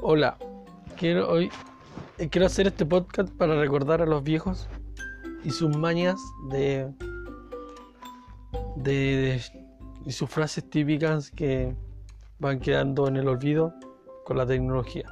Hola, quiero hoy eh, quiero hacer este podcast para recordar a los viejos y sus mañas de, de, de- y sus frases típicas que van quedando en el olvido con la tecnología.